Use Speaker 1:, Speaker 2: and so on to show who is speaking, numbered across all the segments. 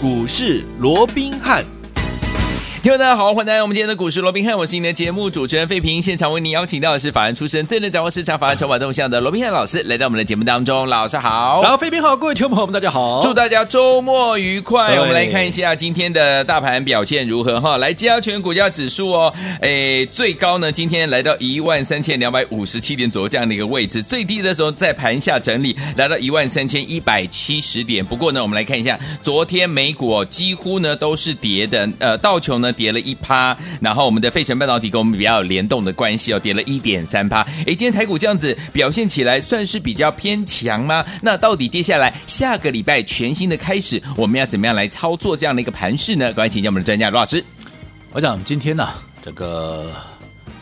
Speaker 1: 股市罗宾汉。听众大家好，欢迎来到我们今天的股市罗宾汉，我是您的节目主持人费平。现场为您邀请到的是法案出身、最能掌握市场法案筹码动向的罗宾汉老师，来到我们的节目当中。老师好，
Speaker 2: 然后费平好，各位听众朋友们大家好，
Speaker 1: 祝大家周末愉快。我们来看一下今天的大盘表现如何哈？来，加权股价指数哦，诶，最高呢今天来到一万三千两百五十七点左右这样的一个位置，最低的时候在盘下整理来到一万三千一百七十点。不过呢，我们来看一下昨天美股，几乎呢都是跌的，呃，道琼呢跌了一趴。然后我们的费城半导体跟我们比较有联动的关系哦，跌了一点三趴。哎，今天台股这样子表现起来算是比较偏强吗？那到底接下来下个礼拜全新的开始，我们要怎么样来操作这样的一个盘势呢？赶快请教我们的专家罗老师。
Speaker 2: 我讲今天呢、啊，这个。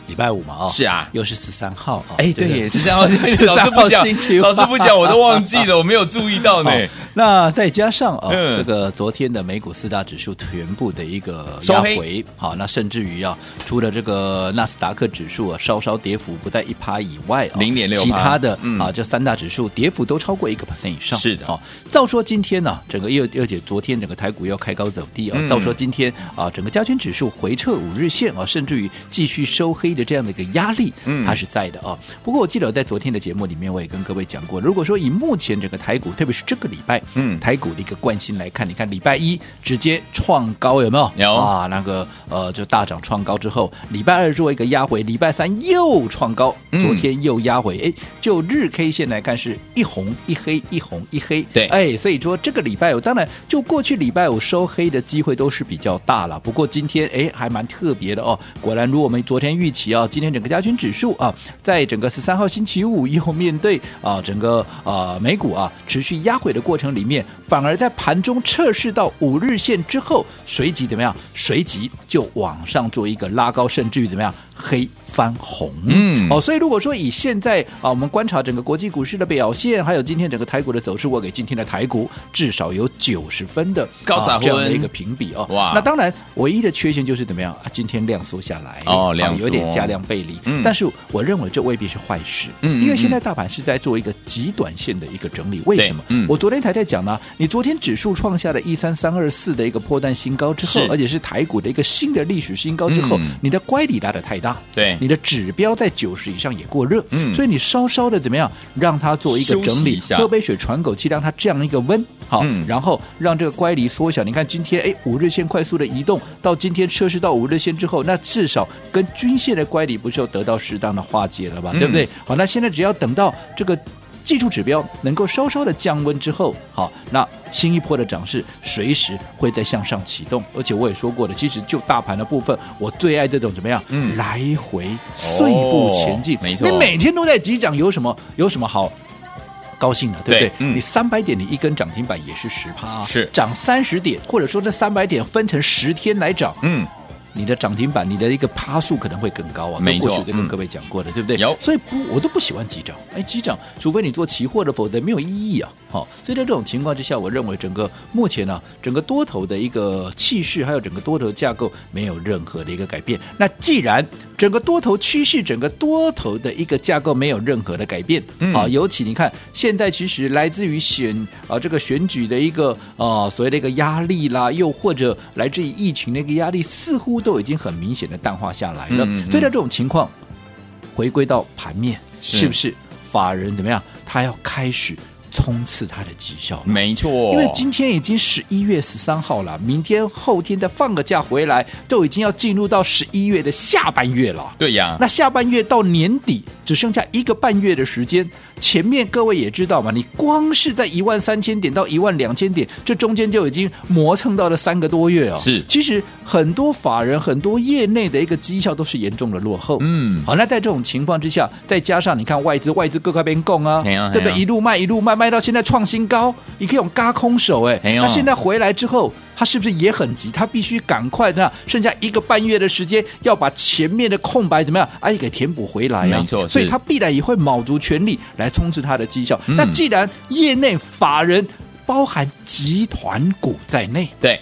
Speaker 2: 礼拜五嘛，哦，
Speaker 1: 是啊，
Speaker 2: 又是十三号，
Speaker 1: 哎，对，十三号，老师不讲，老师不讲，我都忘记了，我没有注意到呢。
Speaker 2: 那再加上啊，这个昨天的美股四大指数全部的一个压回，好，那甚至于啊，除了这个纳斯达克指数啊稍稍跌幅不在一趴以外，
Speaker 1: 零点六，
Speaker 2: 其他的啊这三大指数跌幅都超过一个 percent 以上，
Speaker 1: 是的，
Speaker 2: 啊，照说今天呢，整个又而且昨天整个台股要开高走低啊，照说今天啊，整个加权指数回撤五日线啊，甚至于继续收黑。的这样的一个压力，嗯，它是在的啊。不过我记得在昨天的节目里面，我也跟各位讲过，如果说以目前整个台股，特别是这个礼拜，嗯，台股的一个惯性来看，你看礼拜一直接创高有没有？
Speaker 1: 有
Speaker 2: 啊，那个呃就大涨创高之后，礼拜二做一个压回，礼拜三又创高，昨天又压回，哎，就日 K 线来看是一红一黑，一红一黑，
Speaker 1: 对，
Speaker 2: 哎，所以说这个礼拜五当然就过去礼拜五收黑的机会都是比较大了。不过今天哎还蛮特别的哦，果然如我们昨天预期。啊今天整个加权指数啊，在整个十三号星期五以后，面对啊整个啊美股啊持续压回的过程里面，反而在盘中测试到五日线之后，随即怎么样？随即就往上做一个拉高，甚至于怎么样？黑翻红，嗯，哦，所以如果说以现在啊，我们观察整个国际股市的表现，还有今天整个台股的走势，我给今天的台股至少有九十分的
Speaker 1: 高涨、啊、
Speaker 2: 这样的一个评比哦。哇，那当然唯一的缺陷就是怎么样啊？今天量缩下来
Speaker 1: 哦，量、啊、
Speaker 2: 有点价量背离，嗯，但是我认为这未必是坏事，嗯，因为现在大盘是在做一个极短线的一个整理，为什么？嗯，我昨天才在讲呢，你昨天指数创下了一三三二四的一个破蛋新高之后，而且是台股的一个新的历史新高之后，嗯、你的乖离拉的太大。
Speaker 1: 对，
Speaker 2: 你的指标在九十以上也过热，嗯，所以你稍稍的怎么样，让它做一个整理，喝杯水喘口气，让它这样一个温，好，嗯、然后让这个乖离缩小。你看今天，哎，五日线快速的移动，到今天测试到五日线之后，那至少跟均线的乖离不是又得到适当的化解了吧，嗯、对不对？好，那现在只要等到这个。技术指标能够稍稍的降温之后，好，那新一波的涨势随时会再向上启动。而且我也说过了，其实就大盘的部分，我最爱这种怎么样？嗯，来回碎步前进，没错。你每天都在急涨，有什么有什么好高兴的？对不对？嗯，你三百点，你一根涨停板也是十趴，是涨三十点，或者说这三百点分成十天来涨，嗯。你的涨停板，你的一个趴数可能会更高啊！没错，过去跟各位讲过的，嗯、对不对？有，所以不，我都不喜欢急涨。哎，急涨，除非你做期货的，否则没有意义啊！好、哦，所以在这种情况之下，我认为整个目前呢、啊，整个多头的一个气势，还有整个多头架构，没有任何的一个改变。那既然整个多头趋势，整个多头的一个架构没有任何的改变，嗯，啊，尤其你看现在其实来自于选啊这个选举的一个啊所谓的一个压力啦，又或者来自于疫情的一个压力，似乎。都已经很明显的淡化下来了，嗯嗯、所以在这种情况，回归到盘面，是，是不是法人怎么样？他要开始冲刺他的绩效？
Speaker 1: 没错，
Speaker 2: 因为今天已经十一月十三号了，明天后天再放个假回来，都已经要进入到十一月的下半月了。
Speaker 1: 对呀，
Speaker 2: 那下半月到年底只剩下一个半月的时间。前面各位也知道嘛，你光是在一万三千点到一万两千点，这中间就已经磨蹭到了三个多月哦。
Speaker 1: 是，
Speaker 2: 其实很多法人、很多业内的一个绩效都是严重的落后。嗯，好，那在这种情况之下，再加上你看外资，外资各块边供啊，对不对？一路卖，一路卖，卖到现在创新高，你可以用嘎空手哎。那现在回来之后。他是不是也很急？他必须赶快那，剩下一个半月的时间，要把前面的空白怎么样？哎，给填补回来呀、啊！没错，所以他必然也会卯足全力来冲刺他的绩效。嗯、那既然业内法人包含集团股在内，
Speaker 1: 对。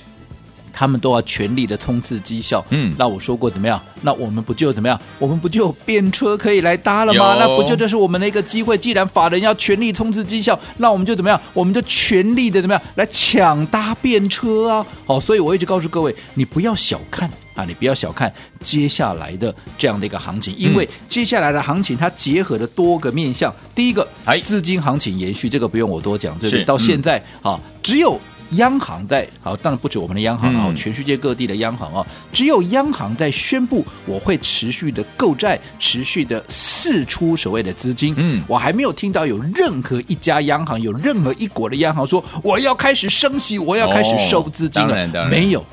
Speaker 2: 他们都要全力的冲刺绩效。
Speaker 1: 嗯，
Speaker 2: 那我说过怎么样？那我们不就怎么样？我们不就有便车可以来搭了吗？那不就这是我们的一个机会？既然法人要全力冲刺绩效，那我们就怎么样？我们就全力的怎么样来抢搭便车啊！好，所以我一直告诉各位，你不要小看啊，你不要小看接下来的这样的一个行情，因为接下来的行情它结合了多个面向。第一个，哎，资金行情延续，这个不用我多讲，对不对？到现在啊，只有。央行在好，当然不止我们的央行啊，全世界各地的央行啊，只有央行在宣布我会持续的购债，持续的释出所谓的资金。嗯，我还没有听到有任何一家央行，有任何一国的央行说我要开始升息，我要开始收资金了，没有，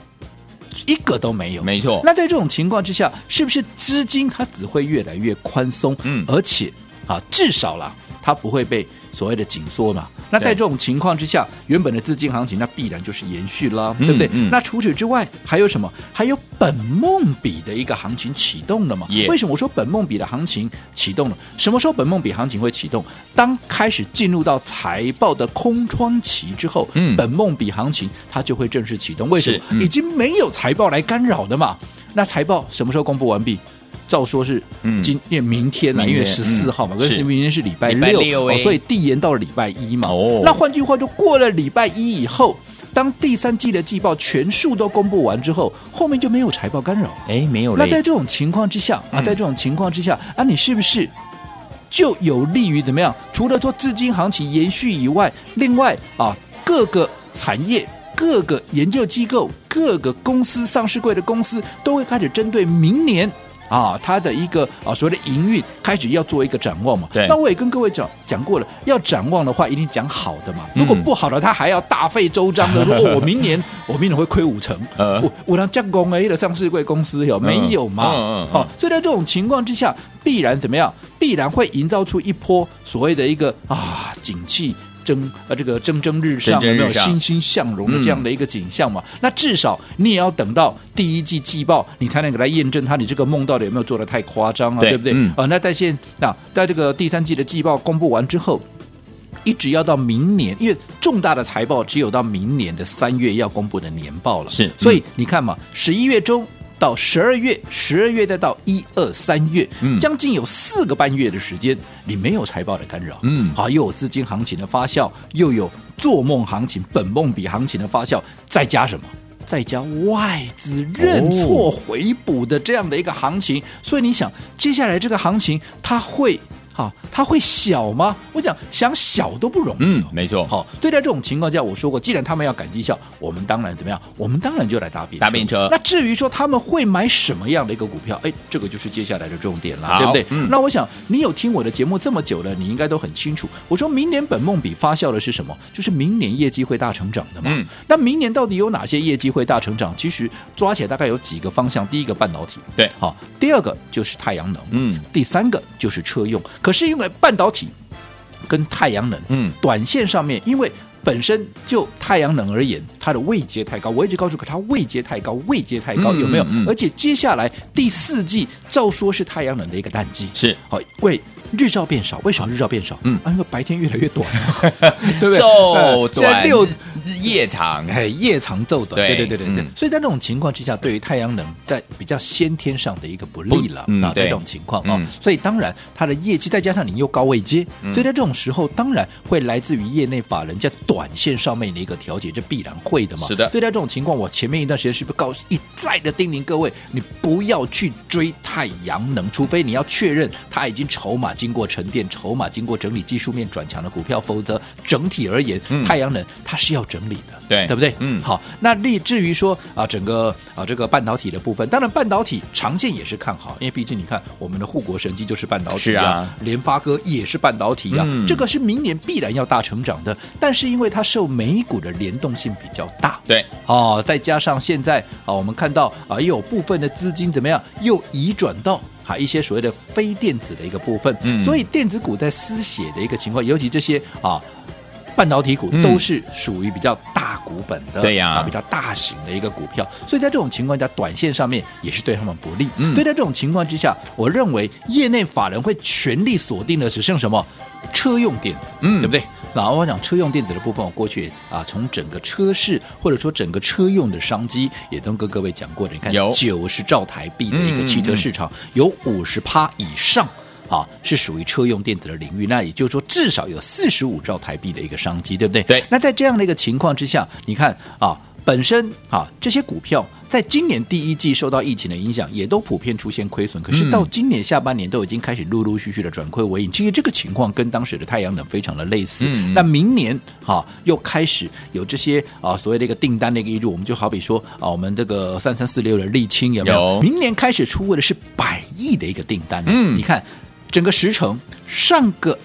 Speaker 2: 一个都没有。
Speaker 1: 没错。
Speaker 2: 那在这种情况之下，是不是资金它只会越来越宽松？嗯，而且啊，至少啦，它不会被所谓的紧缩嘛。那在这种情况之下，原本的资金行情那必然就是延续了，对不对？嗯嗯、那除此之外还有什么？还有本梦比的一个行情启动了嘛？为什么我说本梦比的行情启动了？什么时候本梦比行情会启动？当开始进入到财报的空窗期之后，嗯，本梦比行情它就会正式启动。为什么？嗯、已经没有财报来干扰的嘛？那财报什么时候公布完毕？照说是今因为明天呢，因为十四号嘛，可是明天是礼拜六，所以递延到了礼拜一嘛。哦那换句话就过了礼拜一以后，当第三季的季报全数都公布完之后，后面就没有财报干扰。
Speaker 1: 哎，没有了。
Speaker 2: 那在这种情况之下啊，在这种情况之下啊，你是不是就有利于怎么样？除了说资金行情延续以外，另外啊，各个产业、各个研究机构、各个公司、上市柜的公司都会开始针对明年。啊，它的一个啊所谓的营运开始要做一个展望嘛。对。那我也跟各位讲讲过了，要展望的话，一定讲好的嘛。如果不好的，他还要大费周章的说，哦，我明年我明年会亏五成。我我让降工 A 的上市贵公司有没有嘛？嗯嗯。好，所以在这种情况之下，必然怎么样？必然会营造出一波所谓的一个啊景气。蒸啊，这个蒸蒸日上，有没有欣欣向荣的这样的一个景象嘛？嗯、那至少你也要等到第一季季报，你才能给他验证他你这个梦到底有没有做的太夸张啊？对，对不对？嗯、啊，那在现那在这个第三季的季报公布完之后，一直要到明年，因为重大的财报只有到明年的三月要公布的年报了。是，所以你看嘛，十一月中。到十二月，十二月再到一二三月，嗯，将近有四个半月的时间，你没有财报的干扰，嗯，好，又有资金行情的发酵，又有做梦行情、本梦比行情的发酵，再加什么？再加外资认错回补的这样的一个行情，哦、所以你想，接下来这个行情它会？好，它会小吗？我讲想小都不容易。
Speaker 1: 嗯，没错。
Speaker 2: 好，对待这种情况下，我说过，既然他们要赶绩效，我们当然怎么样？我们当然就来搭便车。
Speaker 1: 搭便车。
Speaker 2: 那至于说他们会买什么样的一个股票，哎，这个就是接下来的重点了，对不对？嗯。那我想你有听我的节目这么久了，你应该都很清楚。我说明年本梦比发酵的是什么？就是明年业绩会大成长的嘛。嗯。那明年到底有哪些业绩会大成长？其实抓起来大概有几个方向。第一个半导体，
Speaker 1: 对。
Speaker 2: 好，第二个就是太阳能，嗯。第三个就是车用。可是因为半导体跟太阳能，嗯，短线上面，因为本身就太阳能而言，它的位阶太高，我一直告诉可，它位阶太高，位阶太高，有没有？而且接下来第四季照说是太阳能的一个淡季，
Speaker 1: 是
Speaker 2: 好为日照变少，为什么日照变少？嗯，因为白天越来越短，
Speaker 1: 对不对？昼短六。夜长，
Speaker 2: 哎，夜长昼短，对对对对对。所以在这种情况之下，对于太阳能在比较先天上的一个不利了啊，在这种情况啊，所以当然它的业绩再加上你又高位接，所以在这种时候，当然会来自于业内法人在短线上面的一个调节，这必然会的嘛。
Speaker 1: 是的。
Speaker 2: 所以在这种情况，我前面一段时间是不是告诉一再的叮咛各位，你不要去追太阳能，除非你要确认它已经筹码经过沉淀，筹码经过整理，技术面转强的股票，否则整体而言，太阳能它是要。整理的，
Speaker 1: 对
Speaker 2: 对不对？
Speaker 1: 嗯，
Speaker 2: 好。那立至于说啊，整个啊这个半导体的部分，当然半导体长线也是看好，因为毕竟你看我们的护国神机就是半导体啊，啊联发科也是半导体啊，嗯、这个是明年必然要大成长的。但是因为它受美股的联动性比较大，
Speaker 1: 对，
Speaker 2: 哦，再加上现在啊，我们看到啊，又有部分的资金怎么样，又移转到啊一些所谓的非电子的一个部分，嗯，所以电子股在失血的一个情况，尤其这些啊。半导体股都是属于比较大股本的，
Speaker 1: 对呀，
Speaker 2: 啊，比较大型的一个股票，所以在这种情况下，短线上面也是对他们不利。所以在这种情况之下，我认为业内法人会全力锁定的只剩什么？车用电子，嗯，对不对？那我讲车用电子的部分，我过去啊，从整个车市或者说整个车用的商机，也都跟各位讲过的。你看，有九十兆台币的一个汽车市场，有五十趴以上。啊，是属于车用电子的领域，那也就是说，至少有四十五兆台币的一个商机，对不对？
Speaker 1: 对。
Speaker 2: 那在这样的一个情况之下，你看啊，本身啊这些股票在今年第一季受到疫情的影响，也都普遍出现亏损。可是到今年下半年都已经开始陆陆续续的转亏为盈。其实这个情况跟当时的太阳能非常的类似。嗯。那明年哈又开始有这些啊所谓的一个订单的一个挹注，我们就好比说啊，我们这个三三四六的沥青有没有？有。明年开始出货的是百亿的一个订单。嗯。你看。整个时程，上个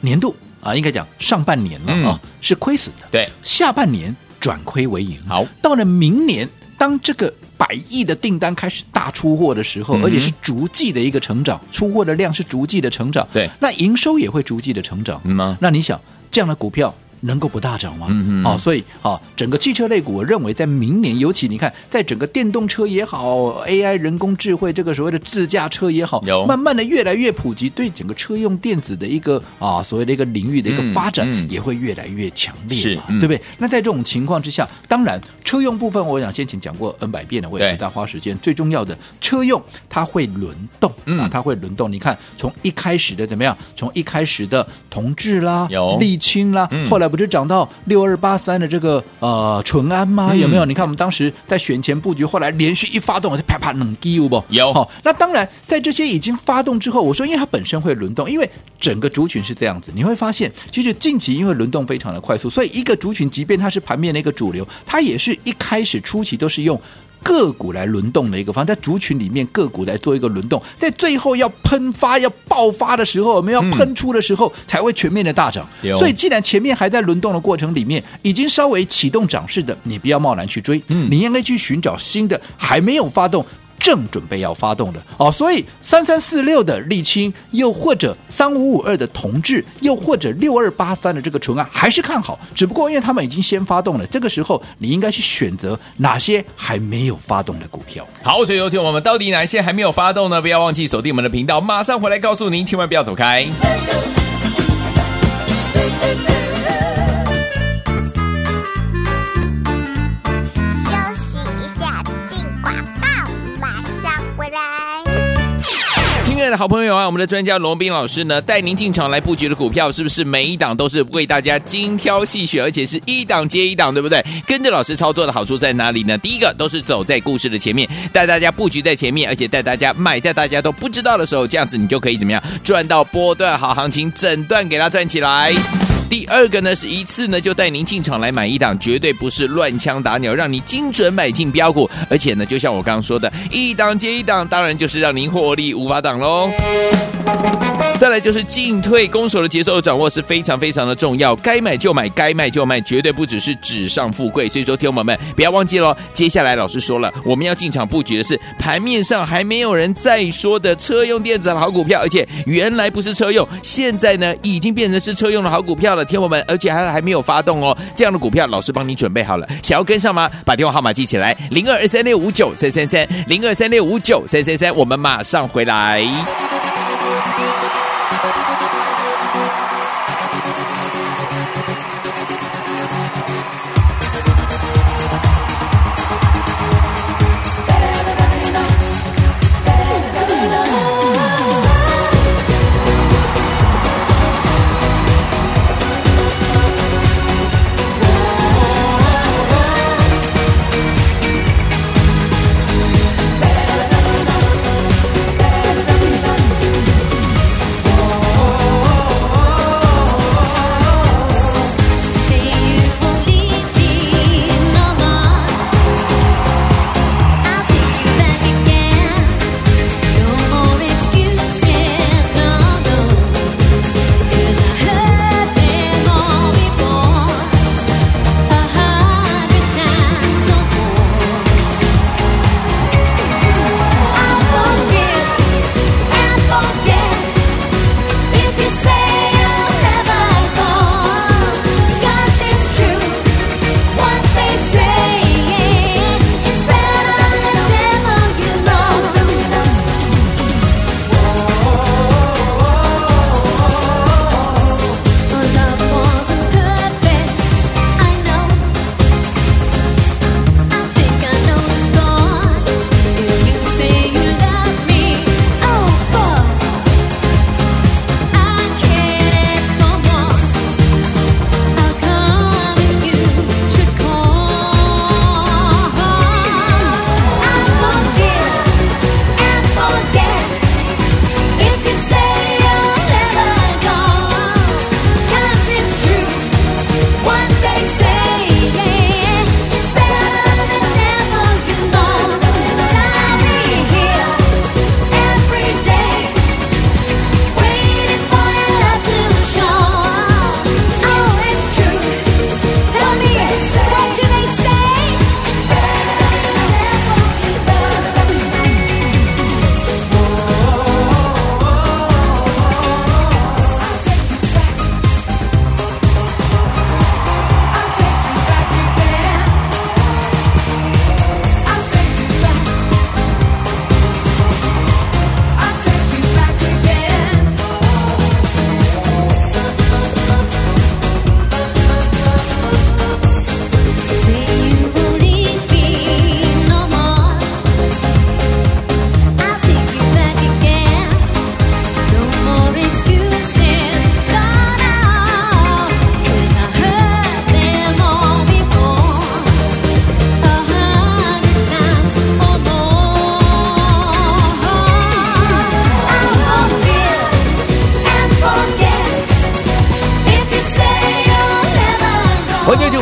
Speaker 2: 年度啊，应该讲上半年了啊，嗯、是亏损的。
Speaker 1: 对，
Speaker 2: 下半年转亏为盈。
Speaker 1: 好，
Speaker 2: 到了明年，当这个百亿的订单开始大出货的时候，嗯、而且是逐季的一个成长，出货的量是逐季的成长。
Speaker 1: 对，
Speaker 2: 那营收也会逐季的成长。
Speaker 1: 嗯吗？
Speaker 2: 那你想这样的股票？能够不大涨吗？嗯嗯。哦，所以啊，整个汽车类股，我认为在明年，尤其你看，在整个电动车也好，AI 人工智慧这个所谓的自驾车也好，
Speaker 1: 有
Speaker 2: 慢慢的越来越普及，对整个车用电子的一个啊所谓的一个领域的一个发展，也会越来越强烈嘛，
Speaker 1: 嗯嗯、
Speaker 2: 对不对？那在这种情况之下，当然车用部分，我想先前讲过 N 百遍了，我也不再花时间。最重要的车用它会轮动啊，它会轮动。你看，从一开始的怎么样？从一开始的同志啦，
Speaker 1: 有
Speaker 2: 丽清啦，嗯、后来不是涨到六二八三的这个呃淳安吗？嗯、有没有？你看我们当时在选前布局，后来连续一发动，就啪啪冷滴有不？
Speaker 1: 有。
Speaker 2: 那当然在这些已经发动之后，我说因为它本身会轮动，因为整个族群是这样子，你会发现其实近期因为轮动非常的快速，所以一个族群即便它是盘面的一个主流，它也是一开始初期都是用。个股来轮动的一个方，在族群里面个股来做一个轮动，在最后要喷发、要爆发的时候，我们要喷出的时候，才会全面的大涨。嗯、所以，既然前面还在轮动的过程里面，已经稍微启动涨势的，你不要贸然去追，嗯、你应该去寻找新的还没有发动。正准备要发动的哦，所以三三四六的沥青，又或者三五五二的同致，又或者六二八三的这个纯安，还是看好。只不过因为他们已经先发动了，这个时候你应该去选择哪些还没有发动的股票。
Speaker 1: 好，所以有听我们到底哪些还没有发动呢？不要忘记锁定我们的频道，马上回来告诉您，千万不要走开。爱的好朋友啊，我们的专家罗斌老师呢，带您进场来布局的股票，是不是每一档都是为大家精挑细选，而且是一档接一档，对不对？跟着老师操作的好处在哪里呢？第一个都是走在故事的前面，带大家布局在前面，而且带大家买在大家都不知道的时候，这样子你就可以怎么样赚到波段好行情，整段给它赚起来。第二个呢，是一次呢就带您进场来买一档，绝对不是乱枪打鸟，让你精准买进标股，而且呢，就像我刚刚说的，一档接一档，当然就是让您获利无法挡喽。再来就是进退攻守的节奏的掌握是非常非常的重要，该买就买，该卖就卖，绝对不只是纸上富贵。所以说，听友们不要忘记喽。接下来老师说了，我们要进场布局的是盘面上还没有人再说的车用电子的好股票，而且原来不是车用，现在呢已经变成是车用的好股票了，听友们，而且还还没有发动哦。这样的股票，老师帮你准备好了，想要跟上吗？把电话号码记起来，零二二三六五九三三三，零二三六五九三三三，我们马上回来。欢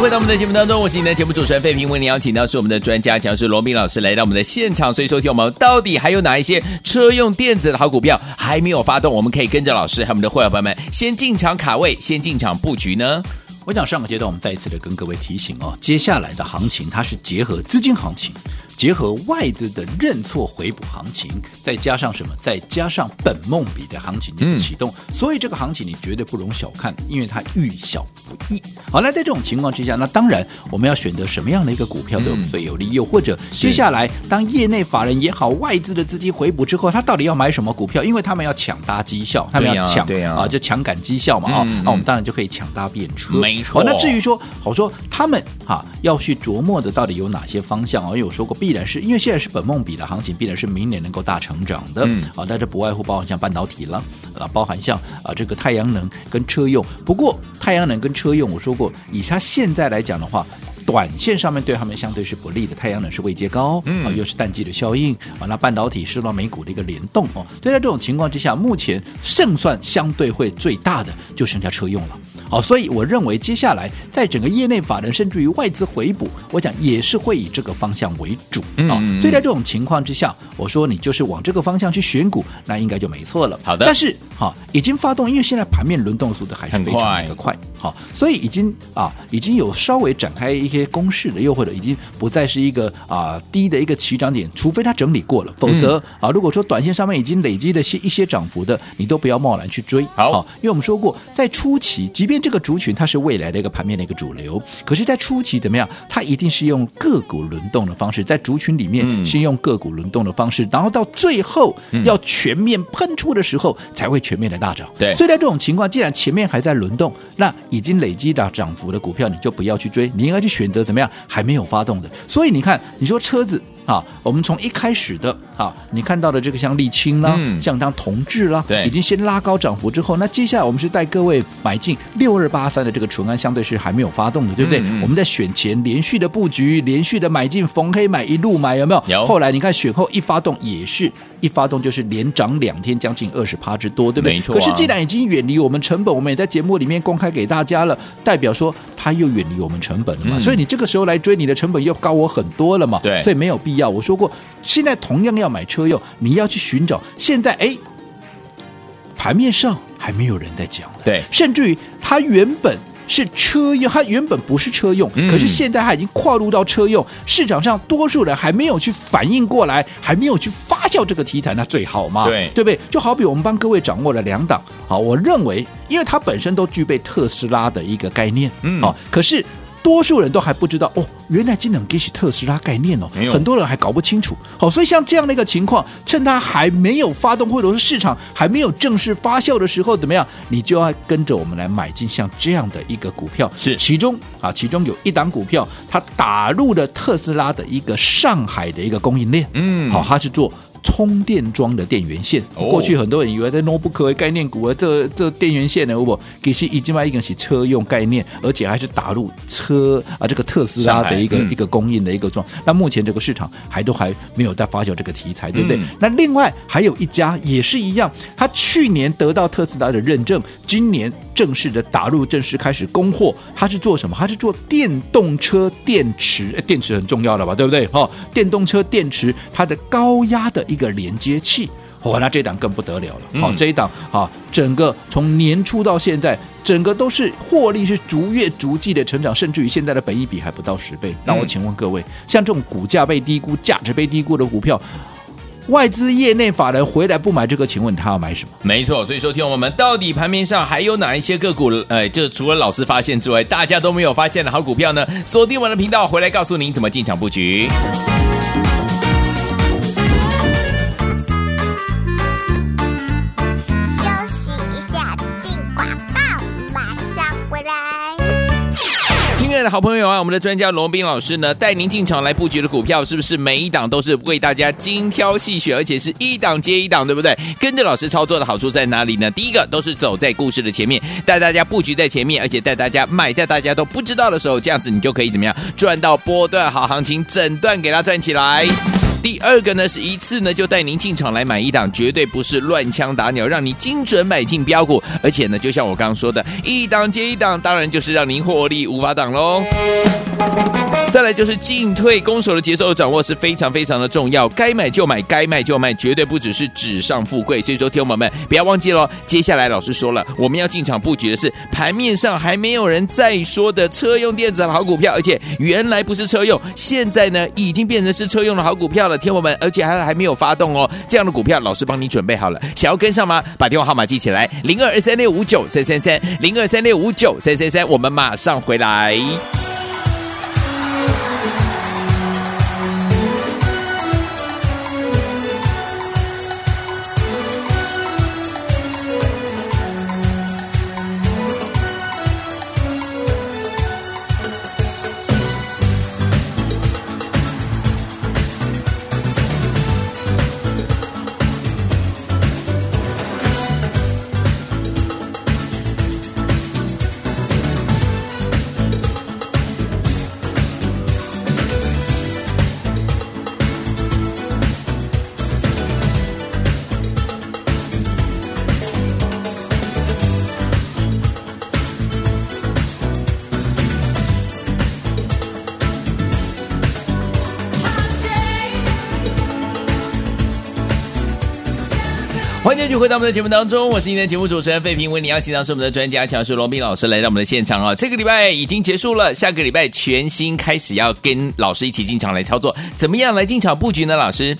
Speaker 1: 回到我们的节目当中，我是你的节目主持人费平，为您邀请到是我们的专家讲师罗斌老师来到我们的现场，所以收听我们到底还有哪一些车用电子的好股票还没有发动，我们可以跟着老师和我们的会员朋友们先进场卡位，先进场布局呢？
Speaker 2: 我想上个阶段我们再一次的跟各位提醒哦，接下来的行情它是结合资金行情。结合外资的认错回补行情，再加上什么？再加上本梦比的行情的启动，嗯、所以这个行情你绝对不容小看，因为它遇小不易。好，那在这种情况之下，那当然我们要选择什么样的一个股票对我们最有利？又、嗯、或者接下来当业内法人也好，外资的资金回补之后，他到底要买什么股票？因为他们要抢搭绩效，他们要抢对啊，啊，就抢赶绩效嘛啊，那我们当然就可以抢搭便
Speaker 1: 车。没
Speaker 2: 错。那至于说，好说他们哈、啊、要去琢磨的到底有哪些方向啊？因为我说过，必然是因为现在是本梦比的行情，必然是明年能够大成长的。嗯，啊，但这不外乎包含像半导体了，啊，包含像啊这个太阳能跟车用。不过太阳能跟车用，我说过，以它现在来讲的话，短线上面对他们相对是不利的。太阳能是位阶高，嗯，啊，又是淡季的效应，啊，那半导体受到美股的一个联动哦。所以在这种情况之下，目前胜算相对会最大的就剩下车用了。好，所以我认为接下来在整个业内法人甚至于外资回补，我想也是会以这个方向为主啊。所以在这种情况之下，我说你就是往这个方向去选股，那应该就没错了。
Speaker 1: 好的，
Speaker 2: 但是哈，已经发动，因为现在盘面轮动速度还是非常的快，好，所以已经啊已经有稍微展开一些攻势的，又或者已经不再是一个啊低的一个起涨点，除非它整理过了，否则啊如果说短线上面已经累积的些一些涨幅的，你都不要贸然去追。好，因为我们说过，在初期，即便这个族群它是未来的一个盘面的一个主流，可是，在初期怎么样？它一定是用个股轮动的方式，在族群里面先用个股轮动的方式，嗯、然后到最后要全面喷出的时候，才会全面的大涨。
Speaker 1: 对，
Speaker 2: 所以在这种情况，既然前面还在轮动，那已经累积的涨幅的股票，你就不要去追，你应该去选择怎么样？还没有发动的。所以你看，你说车子。啊，我们从一开始的啊，你看到的这个像沥青啦，嗯、像当同质啦，
Speaker 1: 对，
Speaker 2: 已经先拉高涨幅之后，那接下来我们是带各位买进六二八三的这个纯安，相对是还没有发动的，对不对？嗯嗯、我们在选前连续的布局，连续的买进，逢黑买一路买，有没有？
Speaker 1: 有。
Speaker 2: 后来你看选后一发动，也是一发动就是连涨两天，将近二十趴之多，对不对？
Speaker 1: 没错、啊。
Speaker 2: 可是既然已经远离我们成本，我们也在节目里面公开给大家了，代表说它又远离我们成本了嘛，嗯、所以你这个时候来追，你的成本又高我很多了嘛，
Speaker 1: 对，
Speaker 2: 所以没有必要。我说过。现在同样要买车用，你要去寻找。现在哎，盘面上还没有人在讲，
Speaker 1: 对，
Speaker 2: 甚至于它原本是车用，它原本不是车用，嗯、可是现在它已经跨入到车用。市场上多数人还没有去反应过来，还没有去发酵这个题材，那最好嘛，
Speaker 1: 对，
Speaker 2: 对不对？就好比我们帮各位掌握了两档，好，我认为，因为它本身都具备特斯拉的一个概念，嗯，好，可是。多数人都还不知道哦，原来金能给起特斯拉概念哦，很多人还搞不清楚。好，所以像这样的一个情况，趁它还没有发动，或者是市场还没有正式发酵的时候，怎么样？你就要跟着我们来买进像这样的一个股票。
Speaker 1: 是，其
Speaker 2: 中啊，其中有一档股票，它打入了特斯拉的一个上海的一个供应链。嗯，好，它是做。充电桩的电源线，过去很多人以为在 notebook 为概念股啊，这这电源线呢，我，其实已经把一个是车用概念，而且还是打入车啊这个特斯拉的一个、嗯、一个供应的一个状。那目前这个市场还都还没有在发酵这个题材，对不对？嗯、那另外还有一家也是一样，他去年得到特斯拉的认证，今年正式的打入，正式开始供货。他是做什么？他是做电动车电池，电池很重要的吧，对不对？哈、哦，电动车电池它的高压的。一个连接器，哇，那这档更不得了了。好，这一档啊，整个从年初到现在，整个都是获利是逐月逐季的成长，甚至于现在的本益比还不到十倍。那我请问各位，像这种股价被低估、价值被低估的股票，外资业内法人回来不买这个，请问他要买什么？
Speaker 1: 没错，所以说听我们到底盘面上还有哪一些个股？哎，就除了老师发现之外，大家都没有发现的好股票呢？锁定我们的频道，回来告诉您怎么进场布局。的好朋友啊，我们的专家龙斌老师呢，带您进场来布局的股票，是不是每一档都是为大家精挑细选，而且是一档接一档，对不对？跟着老师操作的好处在哪里呢？第一个都是走在故事的前面，带大家布局在前面，而且带大家买在大家都不知道的时候，这样子你就可以怎么样赚到波段好行情，整段给它赚起来。第二个呢是一次呢就带您进场来买一档，绝对不是乱枪打鸟，让你精准买进标股，而且呢就像我刚刚说的，一档接一档，当然就是让您获利无法挡喽。再来就是进退攻守的节奏掌握是非常非常的重要，该买就买，该卖就卖，绝对不只是纸上富贵。所以说，听友们不要忘记了，接下来老师说了，我们要进场布局的是盘面上还没有人再说的车用电子的好股票，而且原来不是车用，现在呢已经变成是车用的好股票了，听众们，而且还还没有发动哦，这样的股票老师帮你准备好了，想要跟上吗？把电话号码记起来，零二三六五九三三三，零二三六五九三三三，我们马上回来。欢迎继续回到我们的节目当中，我是今天的节目主持人费平。为你邀请到是我们的专家强势罗宾老师来到我们的现场啊！这个礼拜已经结束了，下个礼拜全新开始，要跟老师一起进场来操作，怎么样来进场布局呢？老师？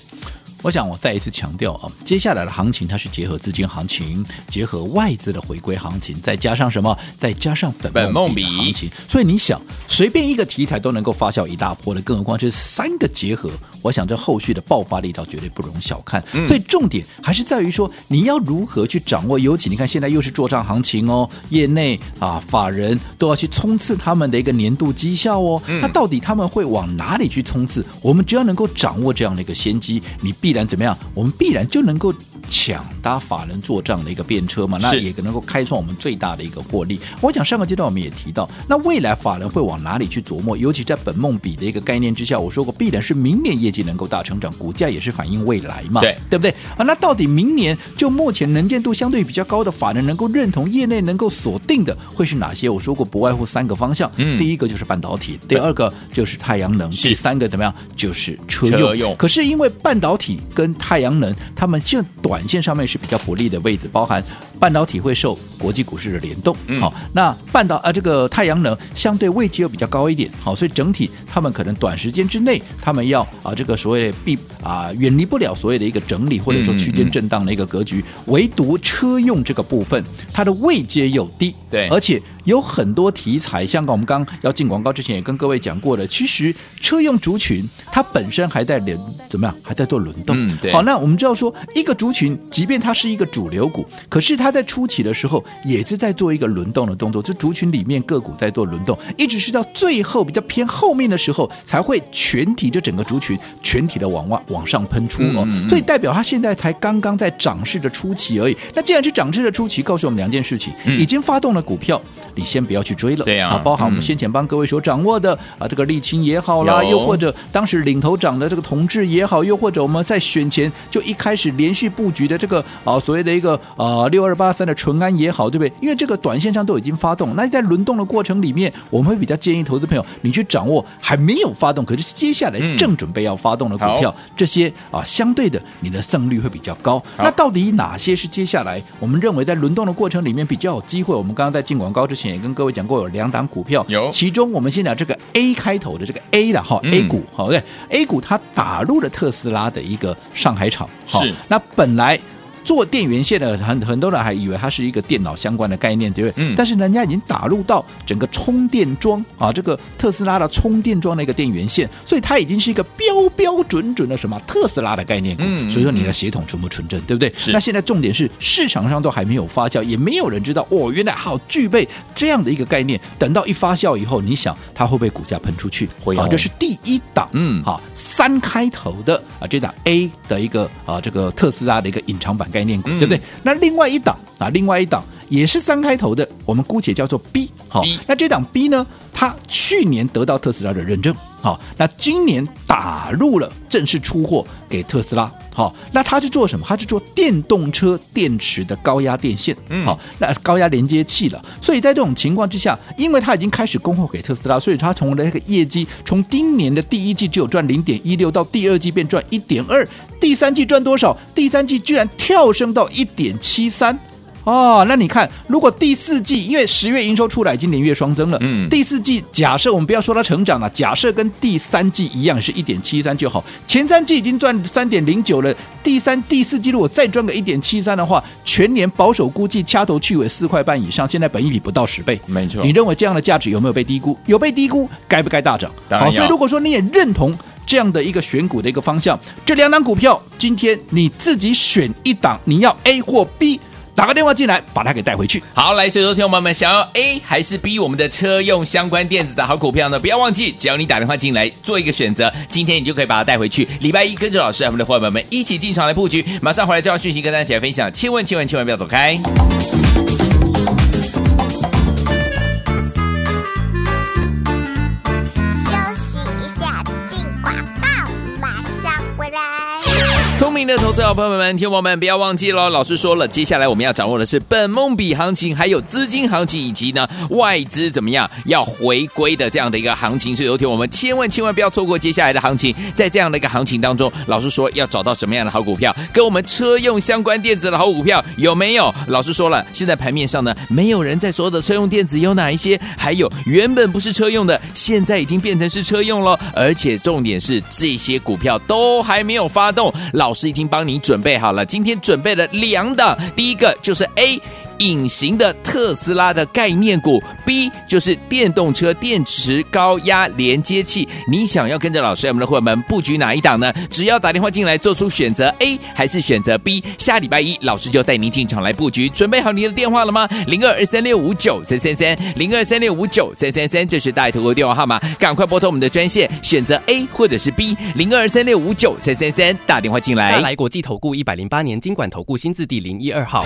Speaker 2: 我想我再一次强调啊，接下来的行情它是结合资金行情，结合外资的回归行情，再加上什么？再加上本梦比行情。所以你想，随便一个题材都能够发酵一大波的，更何况这三个结合，我想这后续的爆发力道绝对不容小看。嗯、所以重点还是在于说，你要如何去掌握。尤其你看现在又是做账行情哦，业内啊法人都要去冲刺他们的一个年度绩效哦。那、嗯、到底他们会往哪里去冲刺？我们只要能够掌握这样的一个先机，你必。既然怎么样？我们必然就能够抢搭法人做账的一个便车嘛？那也能够开创我们最大的一个获利。我讲上个阶段我们也提到，那未来法人会往哪里去琢磨？尤其在本梦比的一个概念之下，我说过必然是明年业绩能够大成长，股价也是反映未来嘛？对对不对？啊，那到底明年就目前能见度相对比较高的法人能够认同，业内能够锁定的会是哪些？我说过不外乎三个方向，嗯，第一个就是半导体，第二个就是太阳能，第三个怎么样？就是车用。可是因为半导体跟太阳能，他们现短线上面是比较不利的位置，包含半导体会受国际股市的联动，好、嗯，那半导啊这个太阳能相对位阶又比较高一点，好，所以整体他们可能短时间之内，他们要啊这个所谓的避啊远离不了所谓的一个整理或者说区间震荡的一个格局，嗯嗯、唯独车用这个部分，它的位阶又低，对，而且。有很多题材，像我们刚刚要进广告之前也跟各位讲过的，其实车用族群它本身还在轮怎么样，还在做轮动。嗯，对。好，那我们知道说，一个族群即便它是一个主流股，可是它在初期的时候也是在做一个轮动的动作。就族群里面个股在做轮动，一直是到最后比较偏后面的时候，才会全体这整个族群全体的往外往上喷出哦。嗯嗯嗯，所以代表它现在才刚刚在涨势的初期而已。那既然是涨势的初期，告诉我们两件事情：已经发动了股票。你先不要去追了，对啊，包含我们先前帮各位所掌握的、嗯、啊，这个沥青也好啦，又或者当时领头涨的这个同志也好，又或者我们在选前就一开始连续布局的这个啊，所谓的一个啊六二八三的淳安也好，对不对？因为这个短线上都已经发动，那在轮动的过程里面，我们会比较建议投资朋友你去掌握还没有发动，可是接下来正准备要发动的股票，嗯、这些啊相对的你的胜率会比较高。那到底哪些是接下来我们认为在轮动的过程里面比较有机会？我们刚刚在进广告之前。也跟各位讲过，有两档股票，有其中我们先讲这个 A 开头的这个 A 了哈、嗯、，A 股好对，A 股它打入了特斯拉的一个上海厂，是那本来。做电源线的很很多人还以为它是一个电脑相关的概念，对不对？嗯。但是人家已经打入到整个充电桩啊，这个特斯拉的充电桩的一个电源线，所以它已经是一个标标准准的什么特斯拉的概念股。嗯。所以说你的血统纯不纯正，对不对？是。那现在重点是市场上都还没有发酵，也没有人知道哦，原来好具备这样的一个概念。等到一发酵以后，你想它会不会股价喷出去？会啊。这是第一档，嗯，好，三开头的啊，这档 A 的一个啊，这个特斯拉的一个隐藏版。概念股对不对？那另外一档啊，另外一档也是三开头的，我们姑且叫做 B 好。那这档 B 呢，它去年得到特斯拉的认证，好，那今年打入了正式出货给特斯拉，好，那它是做什么？它是做电动车电池的高压电线，好，那高压连接器了。所以在这种情况之下，因为它已经开始供货给特斯拉，所以它从那个业绩，从今年的第一季只有赚零点一六，到第二季变赚一点二，第三季赚多少？第三季居然跳升到一点七三。哦，那你看，如果第四季，因为十月营收出来已经连月双增了，嗯，第四季假设我们不要说它成长了，假设跟第三季一样是一点七三就好，前三季已经赚三点零九了，第三、第四季如果再赚个一点七三的话，全年保守估计掐头去尾四块半以上，现在本一比不到十倍，
Speaker 1: 没错。
Speaker 2: 你认为这样的价值有没有被低估？有被低估，该不该大涨？好，所以如果说你也认同这样的一个选股的一个方向，这两档股票今天你自己选一档，你要 A 或 B。打个电话进来，把它给带回去。
Speaker 1: 好，来，所以说听众朋友们，想要 A 还是 B 我们的车用相关电子的好股票呢？不要忘记，只要你打电话进来做一个选择，今天你就可以把它带回去。礼拜一跟着老师，我们的伙伴们一起进场来布局。马上回来，就要讯息跟大家一起来分享。千万千万千万不要走开。聪明的投资者朋友们，听我们不要忘记喽！老师说了，接下来我们要掌握的是本梦比行情，还有资金行情，以及呢外资怎么样要回归的这样的一个行情。所以，有听我们千万千万不要错过接下来的行情。在这样的一个行情当中，老师说要找到什么样的好股票，跟我们车用相关电子的好股票有没有？老师说了，现在盘面上呢，没有人在说的车用电子有哪一些？还有原本不是车用的，现在已经变成是车用了，而且重点是这些股票都还没有发动。老师已经帮你准备好了，今天准备了两档，第一个就是 A。隐形的特斯拉的概念股，B 就是电动车电池高压连接器。你想要跟着老师我们的伙伴们布局哪一档呢？只要打电话进来做出选择 A 还是选择 B，下礼拜一老师就带您进场来布局。准备好您的电话了吗？零二二三六五九三三三，零二三六五九三三三，这是大头的电话号码，赶快拨通我们的专线，选择 A 或者是 B，零二三六五九三三三，打电话进来。
Speaker 3: 来国际投顾一百零八年金管投顾新字第零一二号。